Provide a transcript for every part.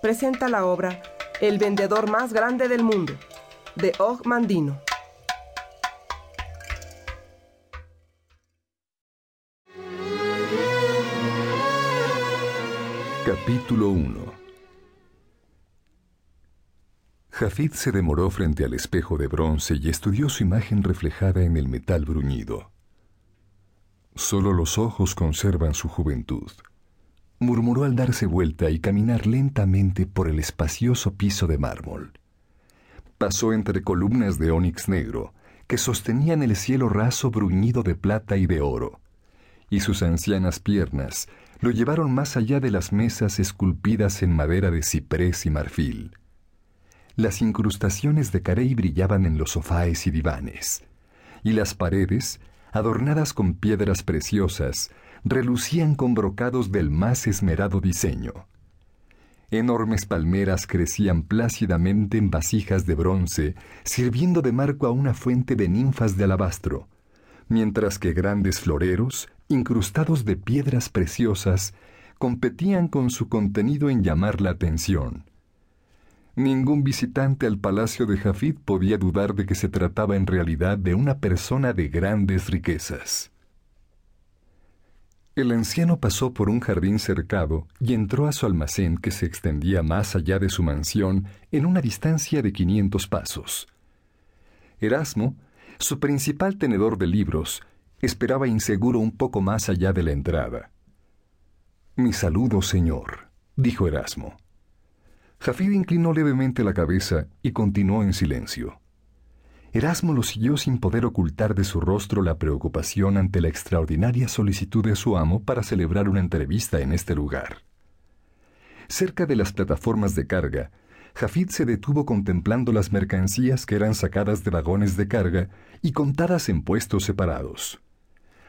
presentan la obra El vendedor más grande del mundo, de Og Mandino. Capítulo 1 Jafid se demoró frente al espejo de bronce y estudió su imagen reflejada en el metal bruñido. Solo los ojos conservan su juventud, murmuró al darse vuelta y caminar lentamente por el espacioso piso de mármol. Pasó entre columnas de ónix negro que sostenían el cielo raso bruñido de plata y de oro, y sus ancianas piernas lo llevaron más allá de las mesas esculpidas en madera de ciprés y marfil. Las incrustaciones de carey brillaban en los sofáes y divanes, y las paredes, adornadas con piedras preciosas, relucían con brocados del más esmerado diseño. Enormes palmeras crecían plácidamente en vasijas de bronce, sirviendo de marco a una fuente de ninfas de alabastro, mientras que grandes floreros, incrustados de piedras preciosas, competían con su contenido en llamar la atención. Ningún visitante al palacio de Jafid podía dudar de que se trataba en realidad de una persona de grandes riquezas. El anciano pasó por un jardín cercado y entró a su almacén que se extendía más allá de su mansión en una distancia de quinientos pasos. Erasmo, su principal tenedor de libros, esperaba inseguro un poco más allá de la entrada. Mi saludo, señor, dijo Erasmo. Jafid inclinó levemente la cabeza y continuó en silencio. Erasmo lo siguió sin poder ocultar de su rostro la preocupación ante la extraordinaria solicitud de su amo para celebrar una entrevista en este lugar. Cerca de las plataformas de carga, Jafid se detuvo contemplando las mercancías que eran sacadas de vagones de carga y contadas en puestos separados.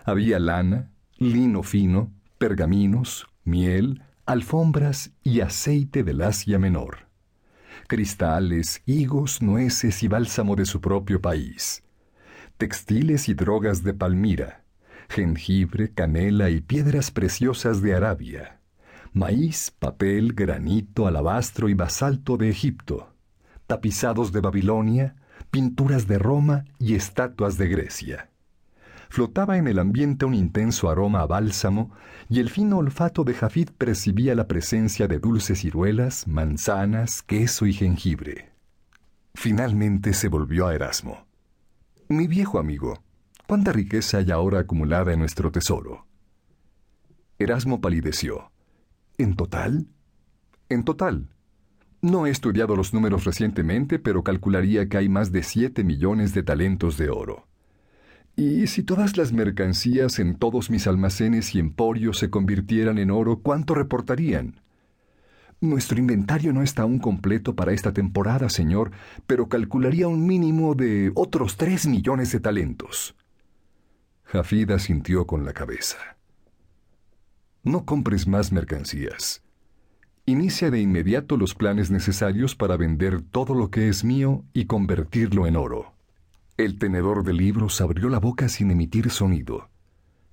Había lana, lino fino, pergaminos, miel, alfombras y aceite del Asia Menor. Cristales, higos, nueces y bálsamo de su propio país. Textiles y drogas de Palmira. Jengibre, canela y piedras preciosas de Arabia. Maíz, papel, granito, alabastro y basalto de Egipto. Tapizados de Babilonia, pinturas de Roma y estatuas de Grecia flotaba en el ambiente un intenso aroma a bálsamo y el fino olfato de Jafid percibía la presencia de dulces ciruelas, manzanas, queso y jengibre. Finalmente se volvió a Erasmo. Mi viejo amigo, ¿cuánta riqueza hay ahora acumulada en nuestro tesoro? Erasmo palideció. ¿En total? En total. No he estudiado los números recientemente, pero calcularía que hay más de siete millones de talentos de oro. Y si todas las mercancías en todos mis almacenes y emporios se convirtieran en oro, ¿cuánto reportarían? Nuestro inventario no está aún completo para esta temporada, señor, pero calcularía un mínimo de otros tres millones de talentos. Jafida sintió con la cabeza. No compres más mercancías. Inicia de inmediato los planes necesarios para vender todo lo que es mío y convertirlo en oro. El tenedor de libros abrió la boca sin emitir sonido.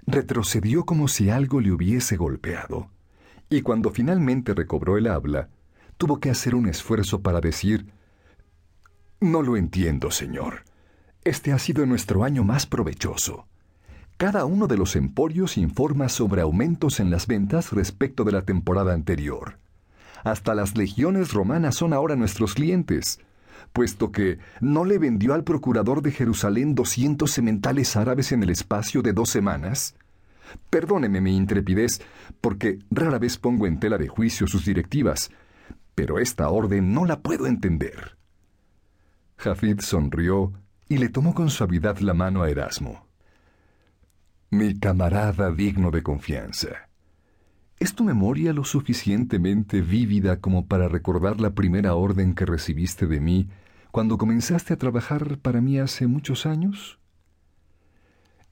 Retrocedió como si algo le hubiese golpeado, y cuando finalmente recobró el habla, tuvo que hacer un esfuerzo para decir, No lo entiendo, señor. Este ha sido nuestro año más provechoso. Cada uno de los emporios informa sobre aumentos en las ventas respecto de la temporada anterior. Hasta las legiones romanas son ahora nuestros clientes puesto que no le vendió al procurador de Jerusalén doscientos sementales árabes en el espacio de dos semanas? Perdóneme mi intrepidez, porque rara vez pongo en tela de juicio sus directivas, pero esta orden no la puedo entender. Jafid sonrió y le tomó con suavidad la mano a Erasmo. Mi camarada digno de confianza. ¿Es tu memoria lo suficientemente vívida como para recordar la primera orden que recibiste de mí cuando comenzaste a trabajar para mí hace muchos años?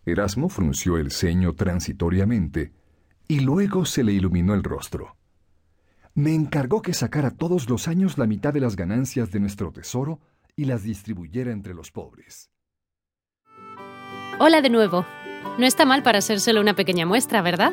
Erasmo frunció el ceño transitoriamente y luego se le iluminó el rostro. Me encargó que sacara todos los años la mitad de las ganancias de nuestro tesoro y las distribuyera entre los pobres. Hola de nuevo. No está mal para solo una pequeña muestra, ¿verdad?